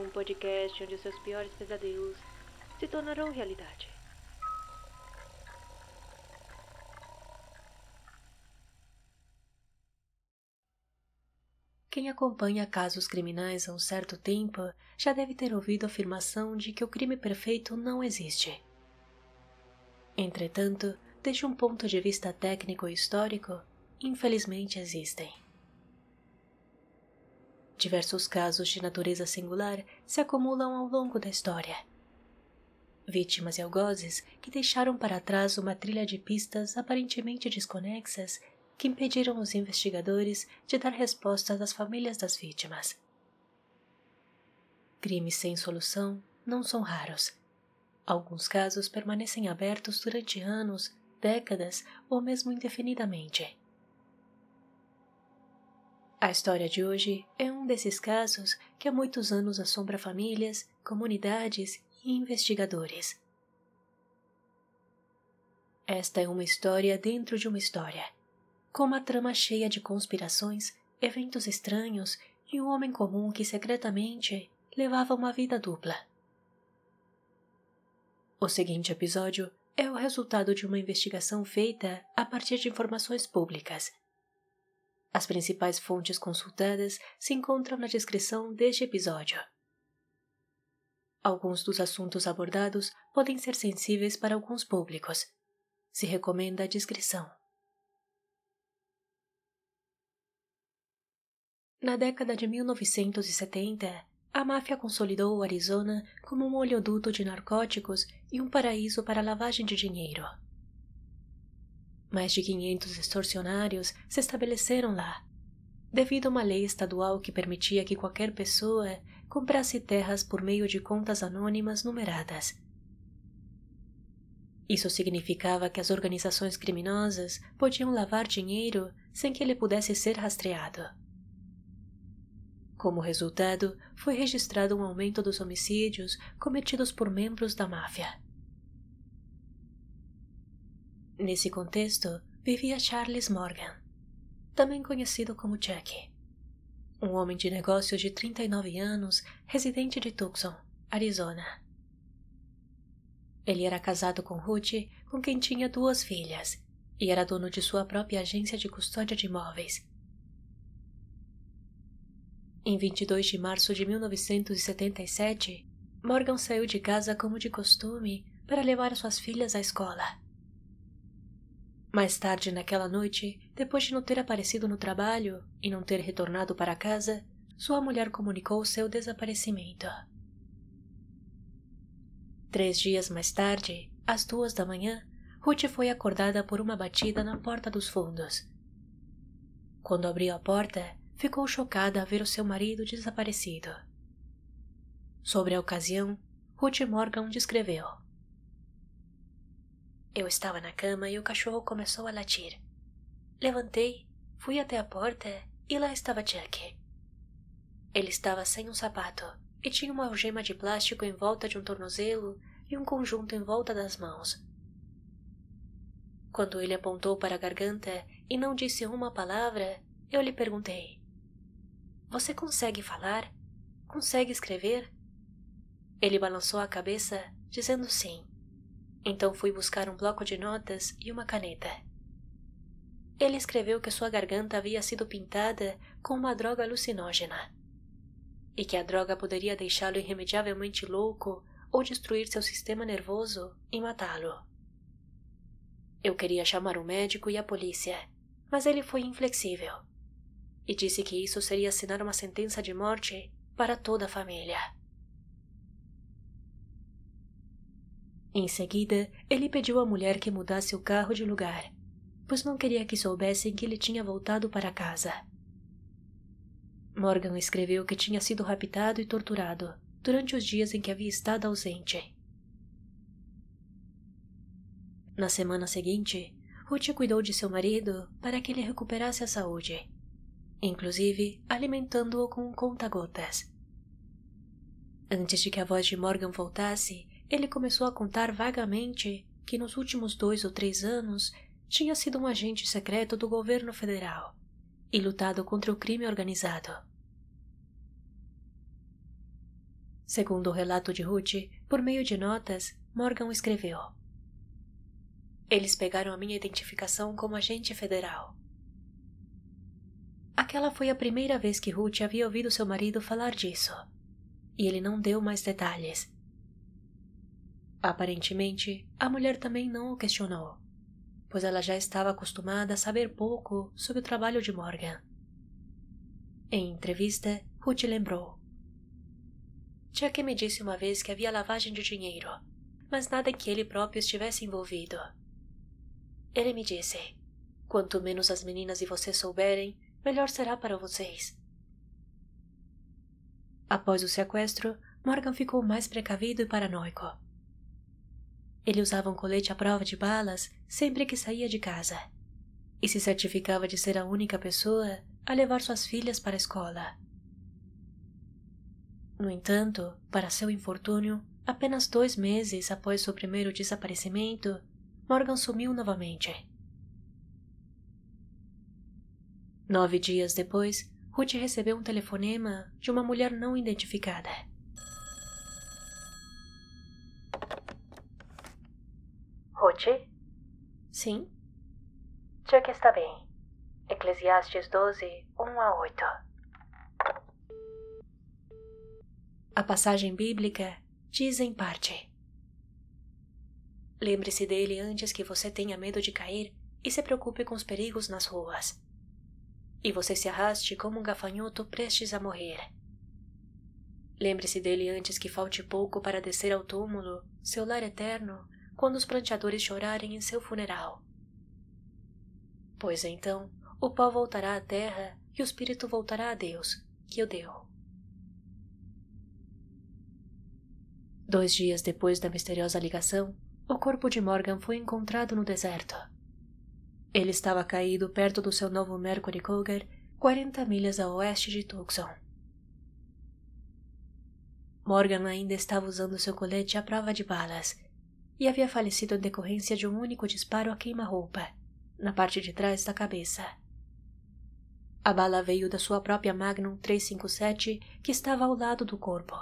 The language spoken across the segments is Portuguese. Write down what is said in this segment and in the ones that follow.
um podcast onde seus piores pesadelos se tornarão realidade. Quem acompanha casos criminais há um certo tempo já deve ter ouvido a afirmação de que o crime perfeito não existe. Entretanto, desde um ponto de vista técnico e histórico, infelizmente existem. Diversos casos de natureza singular se acumulam ao longo da história. Vítimas e algozes que deixaram para trás uma trilha de pistas aparentemente desconexas que impediram os investigadores de dar respostas às famílias das vítimas. Crimes sem solução não são raros. Alguns casos permanecem abertos durante anos, décadas ou mesmo indefinidamente. A história de hoje é um desses casos que há muitos anos assombra famílias, comunidades e investigadores. Esta é uma história dentro de uma história, com uma trama cheia de conspirações, eventos estranhos e um homem comum que secretamente levava uma vida dupla. O seguinte episódio é o resultado de uma investigação feita a partir de informações públicas as principais fontes consultadas se encontram na descrição deste episódio. Alguns dos assuntos abordados podem ser sensíveis para alguns públicos. Se recomenda a discrição. Na década de 1970, a máfia consolidou o Arizona como um oleoduto de narcóticos e um paraíso para lavagem de dinheiro. Mais de 500 extorsionários se estabeleceram lá, devido a uma lei estadual que permitia que qualquer pessoa comprasse terras por meio de contas anônimas numeradas. Isso significava que as organizações criminosas podiam lavar dinheiro sem que ele pudesse ser rastreado. Como resultado, foi registrado um aumento dos homicídios cometidos por membros da máfia. Nesse contexto, vivia Charles Morgan, também conhecido como Jack. Um homem de negócios de 39 anos, residente de Tucson, Arizona. Ele era casado com Ruth, com quem tinha duas filhas, e era dono de sua própria agência de custódia de imóveis. Em 22 de março de 1977, Morgan saiu de casa como de costume para levar suas filhas à escola. Mais tarde naquela noite, depois de não ter aparecido no trabalho e não ter retornado para casa, sua mulher comunicou seu desaparecimento. Três dias mais tarde, às duas da manhã, Ruth foi acordada por uma batida na porta dos fundos. Quando abriu a porta, ficou chocada a ver o seu marido desaparecido. Sobre a ocasião, Ruth Morgan descreveu. Eu estava na cama e o cachorro começou a latir. Levantei, fui até a porta e lá estava Jack. Ele estava sem um sapato e tinha uma algema de plástico em volta de um tornozelo e um conjunto em volta das mãos. Quando ele apontou para a garganta e não disse uma palavra, eu lhe perguntei: Você consegue falar? Consegue escrever? Ele balançou a cabeça, dizendo sim. Então fui buscar um bloco de notas e uma caneta. Ele escreveu que sua garganta havia sido pintada com uma droga alucinógena e que a droga poderia deixá-lo irremediavelmente louco ou destruir seu sistema nervoso e matá-lo. Eu queria chamar o médico e a polícia, mas ele foi inflexível e disse que isso seria assinar uma sentença de morte para toda a família. Em seguida, ele pediu à mulher que mudasse o carro de lugar, pois não queria que soubessem que ele tinha voltado para casa. Morgan escreveu que tinha sido raptado e torturado durante os dias em que havia estado ausente. Na semana seguinte, Ruth cuidou de seu marido para que ele recuperasse a saúde, inclusive alimentando-o com conta-gotas. Antes de que a voz de Morgan voltasse, ele começou a contar vagamente que nos últimos dois ou três anos tinha sido um agente secreto do governo federal e lutado contra o crime organizado. Segundo o relato de Ruth, por meio de notas, Morgan escreveu: Eles pegaram a minha identificação como agente federal. Aquela foi a primeira vez que Ruth havia ouvido seu marido falar disso, e ele não deu mais detalhes. Aparentemente, a mulher também não o questionou, pois ela já estava acostumada a saber pouco sobre o trabalho de Morgan. Em entrevista, Ruth lembrou. Chuck me disse uma vez que havia lavagem de dinheiro, mas nada em que ele próprio estivesse envolvido. Ele me disse: Quanto menos as meninas e você souberem, melhor será para vocês. Após o sequestro, Morgan ficou mais precavido e paranoico. Ele usava um colete à prova de balas sempre que saía de casa e se certificava de ser a única pessoa a levar suas filhas para a escola. No entanto, para seu infortúnio, apenas dois meses após seu primeiro desaparecimento, Morgan sumiu novamente. Nove dias depois, Ruth recebeu um telefonema de uma mulher não identificada. Ruth? Sim? Chuck está bem. Eclesiastes 12, 1 a 8. A passagem bíblica diz em parte: Lembre-se dele antes que você tenha medo de cair e se preocupe com os perigos nas ruas. E você se arraste como um gafanhoto prestes a morrer. Lembre-se dele antes que falte pouco para descer ao túmulo, seu lar eterno, quando os pranteadores chorarem em seu funeral. Pois então o pó voltará à terra e o espírito voltará a Deus, que o deu. Dois dias depois da misteriosa ligação, o corpo de Morgan foi encontrado no deserto. Ele estava caído perto do seu novo Mercury Cougar, 40 milhas a oeste de Tucson. Morgan ainda estava usando seu colete à prova de balas e havia falecido em decorrência de um único disparo a queima-roupa, na parte de trás da cabeça. A bala veio da sua própria Magnum 357 que estava ao lado do corpo.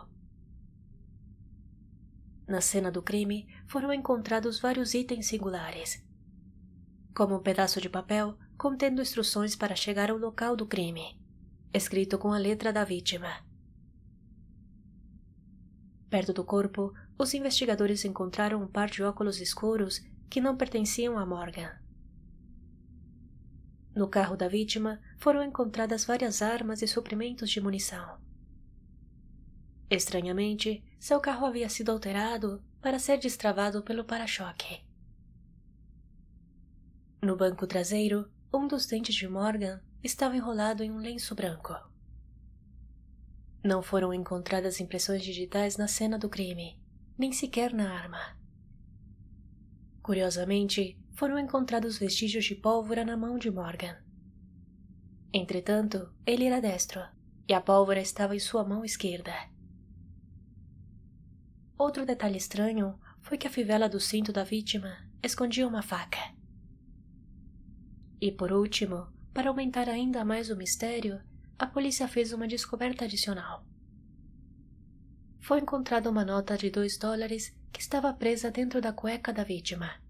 Na cena do crime foram encontrados vários itens singulares, como um pedaço de papel contendo instruções para chegar ao local do crime, escrito com a letra da vítima. Perto do corpo, os investigadores encontraram um par de óculos escuros que não pertenciam a Morgan. No carro da vítima foram encontradas várias armas e suprimentos de munição. Estranhamente, seu carro havia sido alterado para ser destravado pelo para-choque. No banco traseiro, um dos dentes de Morgan estava enrolado em um lenço branco. Não foram encontradas impressões digitais na cena do crime, nem sequer na arma. Curiosamente, foram encontrados vestígios de pólvora na mão de Morgan. Entretanto, ele era destro, e a pólvora estava em sua mão esquerda. Outro detalhe estranho foi que a fivela do cinto da vítima escondia uma faca. E por último, para aumentar ainda mais o mistério, a polícia fez uma descoberta adicional. Foi encontrada uma nota de dois dólares que estava presa dentro da cueca da vítima.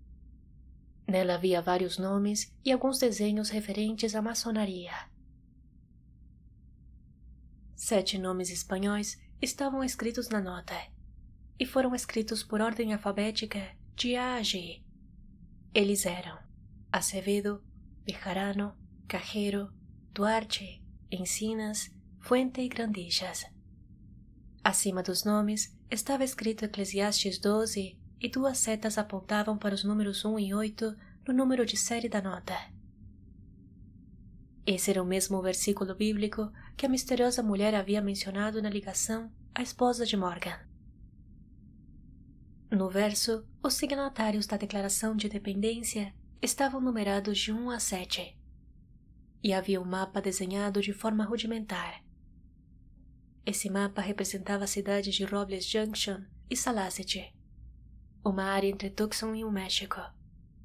Nela havia vários nomes e alguns desenhos referentes à maçonaria. Sete nomes espanhóis estavam escritos na nota e foram escritos por ordem alfabética de A a G. Eles eram Acevedo, Bejarano, Cajero, Duarte, Encinas, Fuente e Grandijas. Acima dos nomes estava escrito Eclesiastes 12 e duas setas apontavam para os números 1 e 8 no número de série da nota. Esse era o mesmo versículo bíblico que a misteriosa mulher havia mencionado na ligação à esposa de Morgan. No verso, os signatários da Declaração de Independência estavam numerados de 1 a 7. E havia um mapa desenhado de forma rudimentar. Esse mapa representava a cidade de Robles Junction e Salacete, uma área entre Tucson e o México,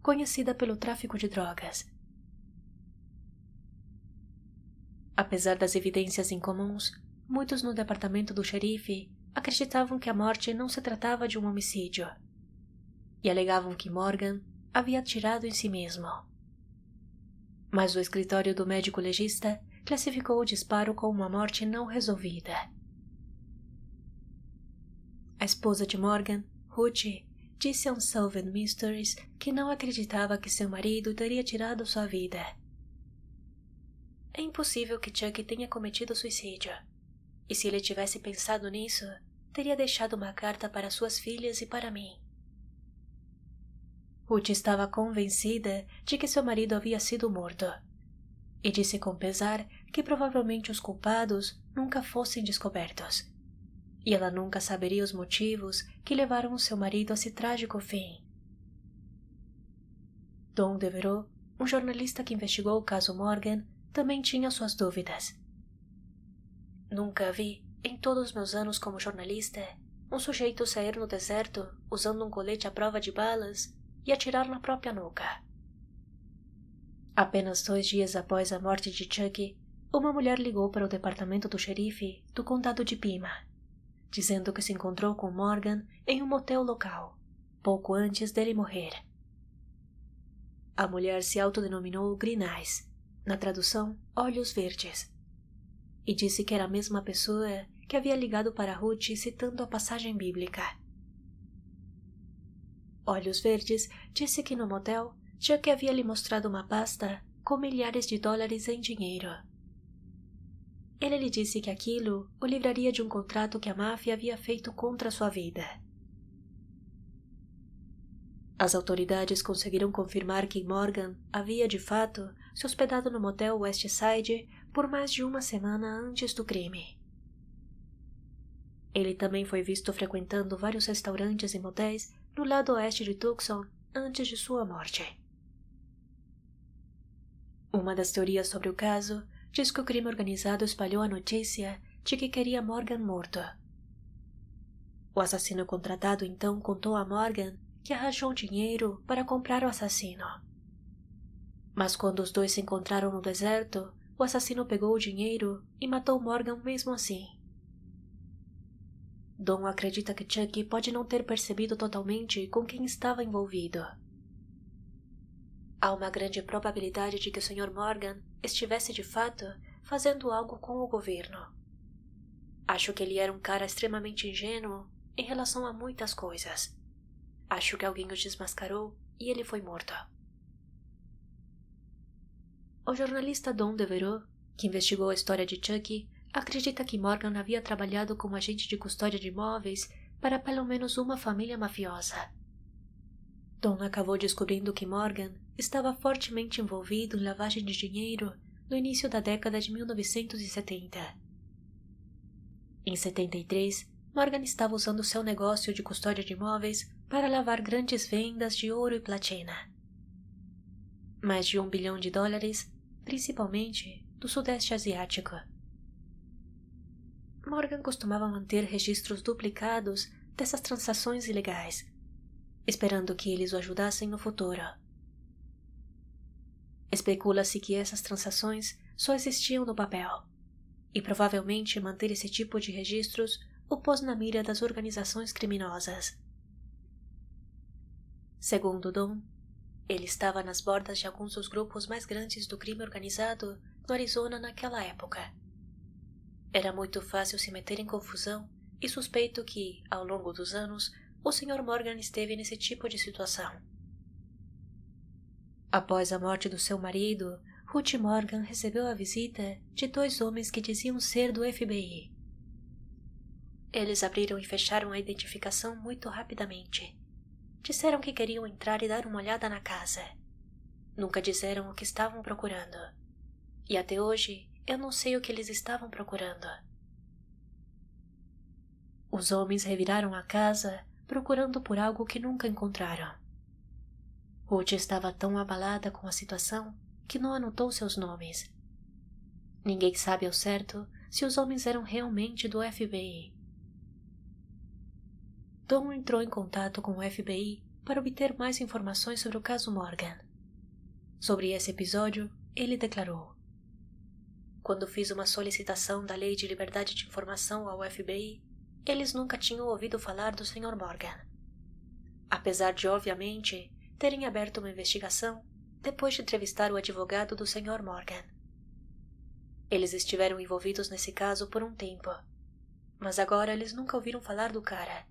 conhecida pelo tráfico de drogas. Apesar das evidências incomuns, muitos no departamento do xerife acreditavam que a morte não se tratava de um homicídio e alegavam que Morgan havia atirado em si mesmo. Mas o escritório do médico legista classificou o disparo como uma morte não resolvida. A esposa de Morgan, Ruth, disse a Unsolved Mysteries que não acreditava que seu marido teria tirado sua vida. É impossível que Chuck tenha cometido suicídio. E se ele tivesse pensado nisso, teria deixado uma carta para suas filhas e para mim. Ruth estava convencida de que seu marido havia sido morto. E disse com pesar que provavelmente os culpados nunca fossem descobertos. E ela nunca saberia os motivos que levaram seu marido a esse trágico fim. Dom Devereux, um jornalista que investigou o caso Morgan, também tinha suas dúvidas. Nunca vi, em todos os meus anos como jornalista, um sujeito sair no deserto usando um colete à prova de balas e atirar na própria nuca. Apenas dois dias após a morte de Chuck, uma mulher ligou para o departamento do xerife do condado de Pima, dizendo que se encontrou com Morgan em um motel local, pouco antes dele morrer. A mulher se autodenominou Green Eyes, na tradução Olhos Verdes, e disse que era a mesma pessoa que havia ligado para Ruth citando a passagem bíblica. Olhos Verdes disse que no motel Chuck havia lhe mostrado uma pasta com milhares de dólares em dinheiro. Ele lhe disse que aquilo o livraria de um contrato que a máfia havia feito contra sua vida. As autoridades conseguiram confirmar que Morgan havia, de fato, se hospedado no motel West Side por mais de uma semana antes do crime. Ele também foi visto frequentando vários restaurantes e motéis no lado oeste de Tucson antes de sua morte. Uma das teorias sobre o caso diz que o crime organizado espalhou a notícia de que queria Morgan morto. O assassino contratado então contou a Morgan que arranjou dinheiro para comprar o assassino. Mas quando os dois se encontraram no deserto, o assassino pegou o dinheiro e matou Morgan mesmo assim. Dom acredita que Chuck pode não ter percebido totalmente com quem estava envolvido. Há uma grande probabilidade de que o Sr. Morgan estivesse de fato fazendo algo com o governo. Acho que ele era um cara extremamente ingênuo em relação a muitas coisas. Acho que alguém o desmascarou e ele foi morto. O jornalista Don Devereux, que investigou a história de Chuck, acredita que Morgan havia trabalhado como agente de custódia de imóveis para pelo menos uma família mafiosa. Don acabou descobrindo que Morgan estava fortemente envolvido em lavagem de dinheiro no início da década de 1970. Em 73, Morgan estava usando seu negócio de custódia de imóveis para lavar grandes vendas de ouro e platina. Mais de um bilhão de dólares, principalmente do Sudeste Asiático. Morgan costumava manter registros duplicados dessas transações ilegais, esperando que eles o ajudassem no futuro. Especula-se que essas transações só existiam no papel, e provavelmente manter esse tipo de registros o pôs na mira das organizações criminosas. Segundo Dom, ele estava nas bordas de alguns dos grupos mais grandes do crime organizado no Arizona naquela época era muito fácil se meter em confusão e suspeito que, ao longo dos anos, o Sr. Morgan esteve nesse tipo de situação. Após a morte do seu marido, Ruth Morgan recebeu a visita de dois homens que diziam ser do FBI. Eles abriram e fecharam a identificação muito rapidamente. Disseram que queriam entrar e dar uma olhada na casa. Nunca disseram o que estavam procurando. E até hoje eu não sei o que eles estavam procurando. Os homens reviraram a casa procurando por algo que nunca encontraram. Ruth estava tão abalada com a situação que não anotou seus nomes. Ninguém sabe ao certo se os homens eram realmente do FBI. Tom entrou em contato com o FBI para obter mais informações sobre o caso Morgan. Sobre esse episódio, ele declarou: quando fiz uma solicitação da Lei de Liberdade de Informação ao FBI, eles nunca tinham ouvido falar do Sr. Morgan. Apesar de, obviamente, terem aberto uma investigação depois de entrevistar o advogado do Sr. Morgan. Eles estiveram envolvidos nesse caso por um tempo, mas agora eles nunca ouviram falar do cara.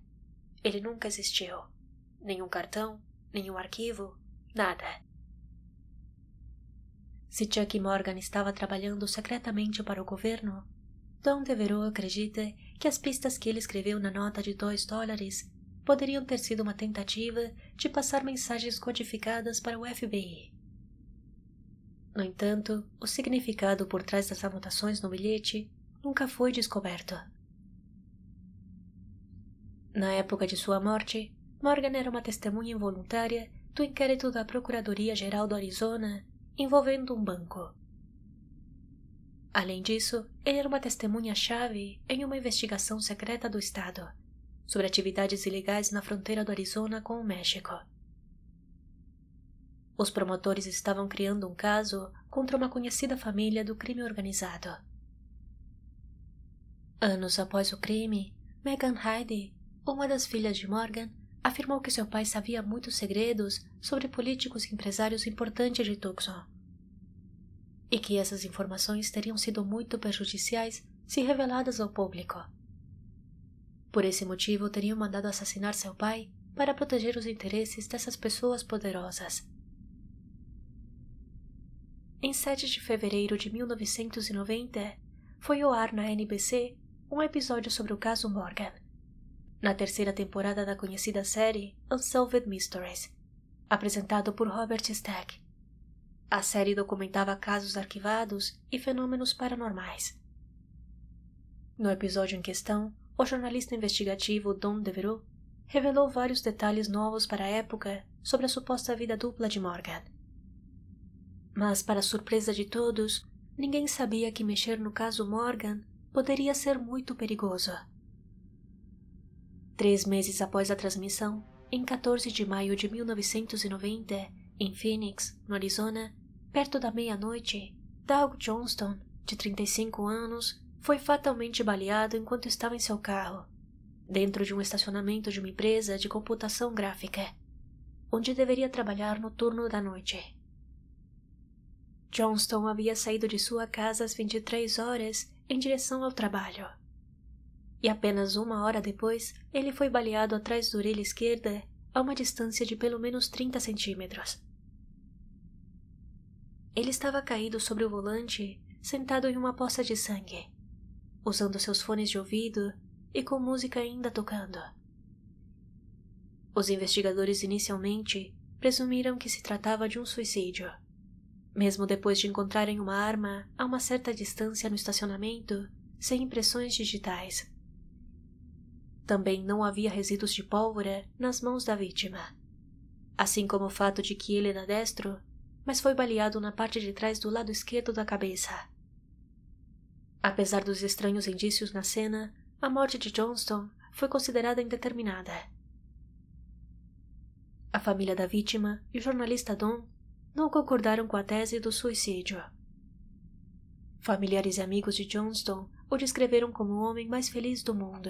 Ele nunca existiu. Nenhum cartão, nenhum arquivo, nada. Se Chuck Morgan estava trabalhando secretamente para o governo, Don Devereux acredita que as pistas que ele escreveu na nota de dois dólares poderiam ter sido uma tentativa de passar mensagens codificadas para o FBI. No entanto, o significado por trás das anotações no bilhete nunca foi descoberto. Na época de sua morte, Morgan era uma testemunha involuntária do inquérito da Procuradoria-Geral do Arizona envolvendo um banco. Além disso, ele era uma testemunha-chave em uma investigação secreta do Estado sobre atividades ilegais na fronteira do Arizona com o México. Os promotores estavam criando um caso contra uma conhecida família do crime organizado. Anos após o crime, Megan Hyde, uma das filhas de Morgan, afirmou que seu pai sabia muitos segredos sobre políticos e empresários importantes de Tucson. E que essas informações teriam sido muito prejudiciais se reveladas ao público. Por esse motivo, teriam mandado assassinar seu pai para proteger os interesses dessas pessoas poderosas. Em 7 de fevereiro de 1990, foi ao ar na NBC um episódio sobre o caso Morgan na terceira temporada da conhecida série Unsolved Mysteries, apresentado por Robert Stack. A série documentava casos arquivados e fenômenos paranormais. No episódio em questão, o jornalista investigativo Don Devereux revelou vários detalhes novos para a época sobre a suposta vida dupla de Morgan. Mas, para surpresa de todos, ninguém sabia que mexer no caso Morgan poderia ser muito perigoso. Três meses após a transmissão, em 14 de maio de 1990, em Phoenix, no Arizona, perto da meia-noite, Doug Johnston, de 35 anos, foi fatalmente baleado enquanto estava em seu carro, dentro de um estacionamento de uma empresa de computação gráfica, onde deveria trabalhar no turno da noite. Johnston havia saído de sua casa às 23 horas em direção ao trabalho e apenas uma hora depois ele foi baleado atrás da orelha esquerda a uma distância de pelo menos 30 centímetros. Ele estava caído sobre o volante, sentado em uma poça de sangue, usando seus fones de ouvido e com música ainda tocando. Os investigadores inicialmente presumiram que se tratava de um suicídio. Mesmo depois de encontrarem uma arma a uma certa distância no estacionamento, sem impressões digitais. Também não havia resíduos de pólvora nas mãos da vítima. Assim como o fato de que ele era destro, mas foi baleado na parte de trás do lado esquerdo da cabeça. Apesar dos estranhos indícios na cena, a morte de Johnston foi considerada indeterminada. A família da vítima e o jornalista Don não concordaram com a tese do suicídio. Familiares e amigos de Johnston o descreveram como o homem mais feliz do mundo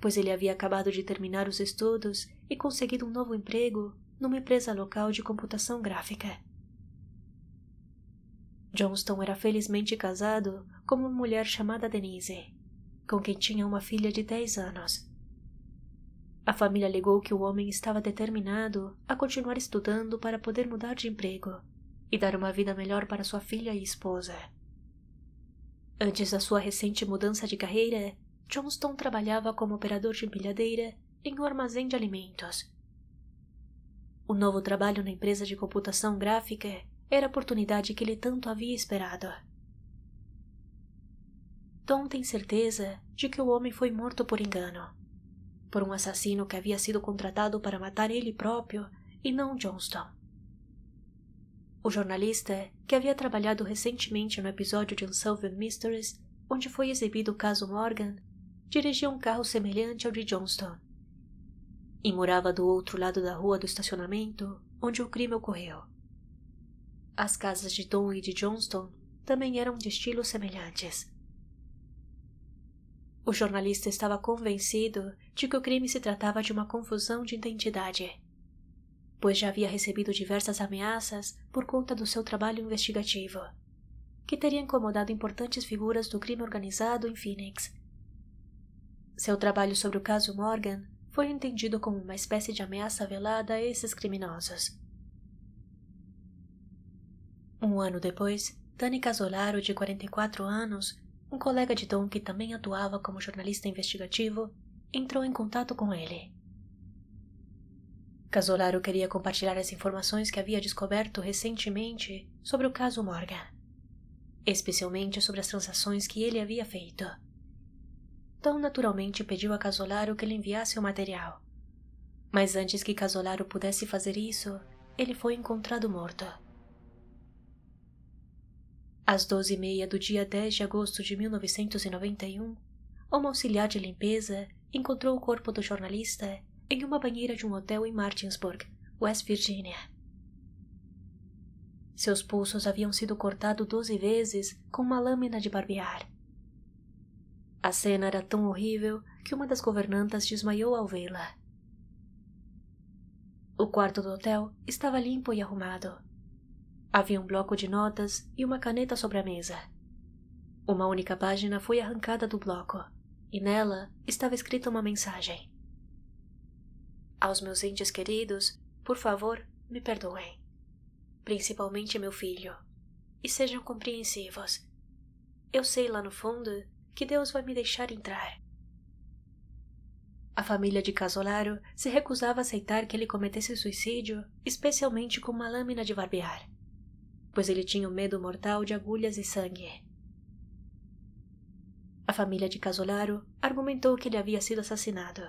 pois ele havia acabado de terminar os estudos e conseguido um novo emprego numa empresa local de computação gráfica. Johnston era felizmente casado com uma mulher chamada Denise, com quem tinha uma filha de 10 anos. A família alegou que o homem estava determinado a continuar estudando para poder mudar de emprego e dar uma vida melhor para sua filha e esposa. Antes da sua recente mudança de carreira, Johnston trabalhava como operador de empilhadeira em um armazém de alimentos. O novo trabalho na empresa de computação gráfica era a oportunidade que ele tanto havia esperado. Tom tem certeza de que o homem foi morto por engano, por um assassino que havia sido contratado para matar ele próprio e não Johnston. O jornalista, que havia trabalhado recentemente no episódio de Unsolved Mysteries, onde foi exibido o caso Morgan, dirigia um carro semelhante ao de Johnston. E morava do outro lado da rua do estacionamento onde o crime ocorreu. As casas de Don e de Johnston também eram de estilos semelhantes. O jornalista estava convencido de que o crime se tratava de uma confusão de identidade, pois já havia recebido diversas ameaças por conta do seu trabalho investigativo, que teria incomodado importantes figuras do crime organizado em Phoenix. Seu trabalho sobre o caso Morgan foi entendido como uma espécie de ameaça velada a esses criminosos. Um ano depois, Dani Casolaro, de 44 anos, um colega de Tom que também atuava como jornalista investigativo, entrou em contato com ele. Casolaro queria compartilhar as informações que havia descoberto recentemente sobre o caso Morgan, especialmente sobre as transações que ele havia feito. Tom naturalmente pediu a Casolaro que lhe enviasse o material. Mas antes que Casolaro pudesse fazer isso, ele foi encontrado morto. Às doze e meia do dia 10 de agosto de 1991, uma auxiliar de limpeza encontrou o corpo do jornalista em uma banheira de um hotel em Martinsburg, West Virginia. Seus pulsos haviam sido cortados doze vezes com uma lâmina de barbear. A cena era tão horrível que uma das governantas desmaiou ao vê-la. O quarto do hotel estava limpo e arrumado Havia um bloco de notas e uma caneta sobre a mesa. Uma única página foi arrancada do bloco, e nela estava escrita uma mensagem. Aos meus entes queridos, por favor, me perdoem. Principalmente meu filho. E sejam compreensivos. Eu sei lá no fundo que Deus vai me deixar entrar. A família de Casolaro se recusava a aceitar que ele cometesse suicídio, especialmente com uma lâmina de barbear pois ele tinha o medo mortal de agulhas e sangue. A família de Casolaro argumentou que ele havia sido assassinado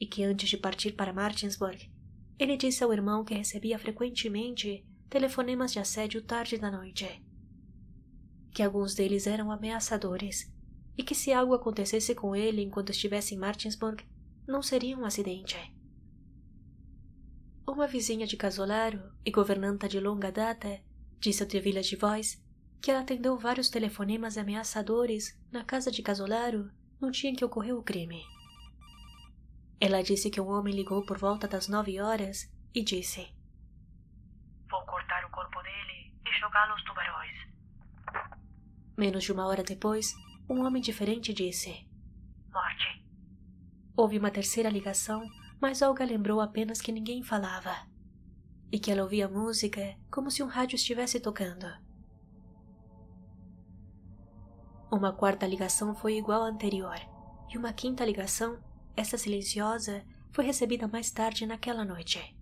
e que antes de partir para Martinsburg, ele disse ao irmão que recebia frequentemente telefonemas de assédio tarde da noite, que alguns deles eram ameaçadores e que se algo acontecesse com ele enquanto estivesse em Martinsburg, não seria um acidente. Uma vizinha de Casolaro e governanta de longa data Disse ao Trevilla de voz que ela atendeu vários telefonemas ameaçadores na casa de Casolaro no dia em que ocorreu o crime. Ela disse que um homem ligou por volta das nove horas e disse: Vou cortar o corpo dele e jogá-lo aos tubarões. Menos de uma hora depois, um homem diferente disse: Morte. Houve uma terceira ligação, mas Olga lembrou apenas que ninguém falava e que ela ouvia música como se um rádio estivesse tocando. Uma quarta ligação foi igual à anterior, e uma quinta ligação, essa silenciosa, foi recebida mais tarde naquela noite.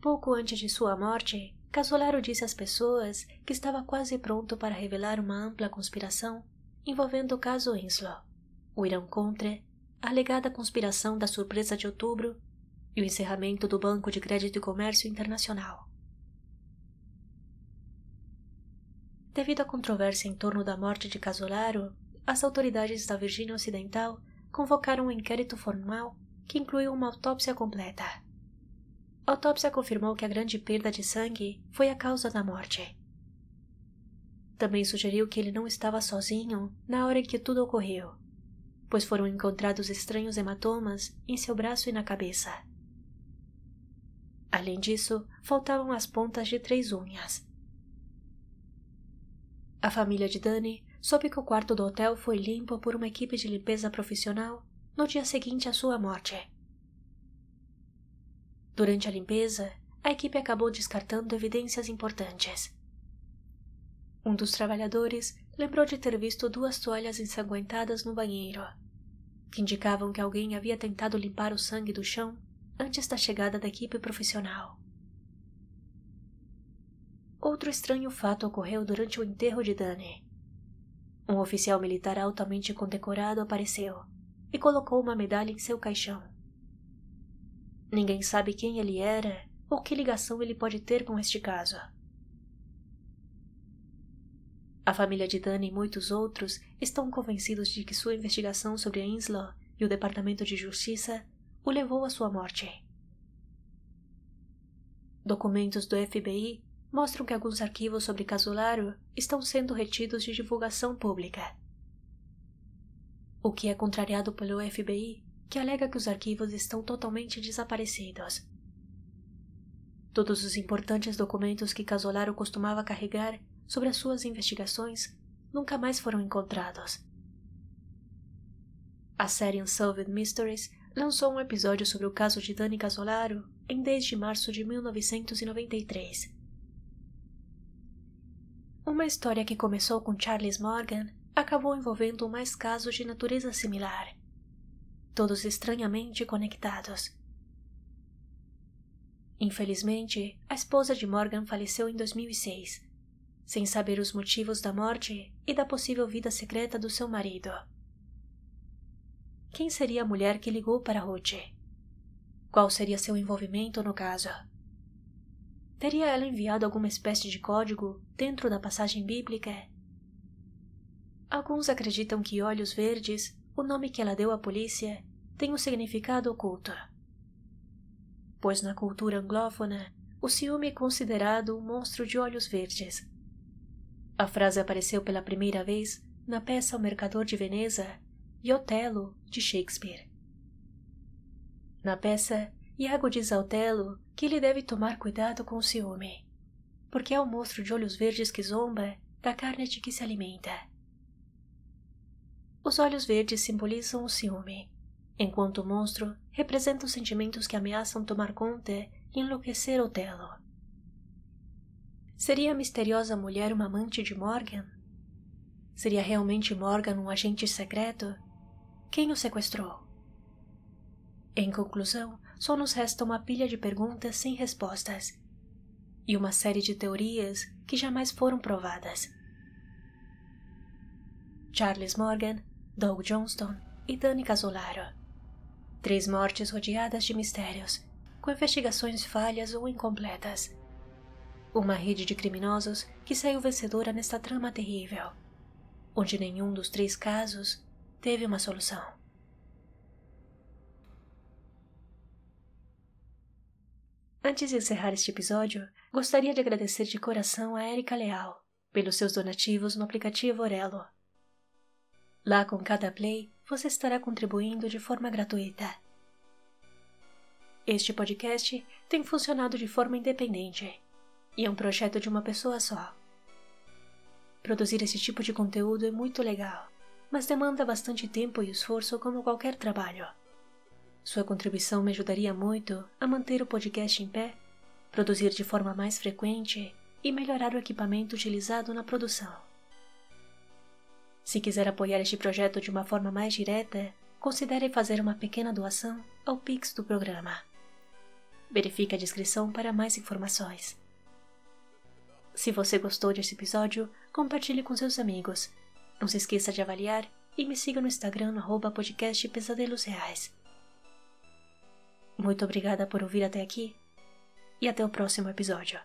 Pouco antes de sua morte, Casolaro disse às pessoas que estava quase pronto para revelar uma ampla conspiração envolvendo o caso Winslow, o Irão Contra, a alegada conspiração da surpresa de outubro e o encerramento do Banco de Crédito e Comércio Internacional. Devido à controvérsia em torno da morte de Casolaro, as autoridades da Virgínia Ocidental convocaram um inquérito formal que incluiu uma autópsia completa. A autópsia confirmou que a grande perda de sangue foi a causa da morte. Também sugeriu que ele não estava sozinho na hora em que tudo ocorreu, pois foram encontrados estranhos hematomas em seu braço e na cabeça. Além disso, faltavam as pontas de três unhas. A família de Dani soube que o quarto do hotel foi limpo por uma equipe de limpeza profissional no dia seguinte à sua morte. Durante a limpeza, a equipe acabou descartando evidências importantes. Um dos trabalhadores lembrou de ter visto duas toalhas ensanguentadas no banheiro, que indicavam que alguém havia tentado limpar o sangue do chão antes da chegada da equipe profissional. Outro estranho fato ocorreu durante o enterro de Dani. Um oficial militar altamente condecorado apareceu e colocou uma medalha em seu caixão. Ninguém sabe quem ele era ou que ligação ele pode ter com este caso. A família de Dani e muitos outros estão convencidos de que sua investigação sobre a Inslaw e o Departamento de Justiça o levou à sua morte. Documentos do FBI mostram que alguns arquivos sobre Casolaro estão sendo retidos de divulgação pública, o que é contrariado pelo FBI, que alega que os arquivos estão totalmente desaparecidos. Todos os importantes documentos que Casolaro costumava carregar sobre as suas investigações nunca mais foram encontrados. A série Unsolved Mysteries lançou um episódio sobre o caso de Dani Casolaro em 10 de março de 1993. Uma história que começou com Charles Morgan acabou envolvendo mais casos de natureza similar, todos estranhamente conectados. Infelizmente, a esposa de Morgan faleceu em 2006, sem saber os motivos da morte e da possível vida secreta do seu marido. Quem seria a mulher que ligou para Ruth? Qual seria seu envolvimento no caso? Teria ela enviado alguma espécie de código dentro da passagem bíblica? Alguns acreditam que Olhos Verdes, o nome que ela deu à polícia, tem um significado oculto. Pois na cultura anglófona, o ciúme é considerado um monstro de olhos verdes. A frase apareceu pela primeira vez na peça O Mercador de Veneza, e Otelo, de Shakespeare. Na peça, Iago diz a Otelo que ele deve tomar cuidado com o ciúme, porque é o monstro de olhos verdes que zomba da carne de que se alimenta. Os olhos verdes simbolizam o ciúme, enquanto o monstro representa os sentimentos que ameaçam tomar conta e enlouquecer Otelo. Seria a misteriosa mulher uma amante de Morgan? Seria realmente Morgan um agente secreto quem o sequestrou? Em conclusão, só nos resta uma pilha de perguntas sem respostas e uma série de teorias que jamais foram provadas. Charles Morgan, Doug Johnston e Danny Casolaro. Três mortes rodeadas de mistérios, com investigações falhas ou incompletas. Uma rede de criminosos que saiu vencedora nesta trama terrível, onde nenhum dos três casos teve uma solução. Antes de encerrar este episódio, gostaria de agradecer de coração a Erika Leal pelos seus donativos no aplicativo Orelo. Lá com cada play, você estará contribuindo de forma gratuita. Este podcast tem funcionado de forma independente e é um projeto de uma pessoa só. Produzir esse tipo de conteúdo é muito legal mas demanda bastante tempo e esforço como qualquer trabalho. Sua contribuição me ajudaria muito a manter o podcast em pé, produzir de forma mais frequente e melhorar o equipamento utilizado na produção. Se quiser apoiar este projeto de uma forma mais direta, considere fazer uma pequena doação ao Pix do programa. Verifique a descrição para mais informações. Se você gostou desse episódio, compartilhe com seus amigos não se esqueça de avaliar e me siga no Instagram arroba podcast Pesadelos Reais. Muito obrigada por ouvir até aqui e até o próximo episódio.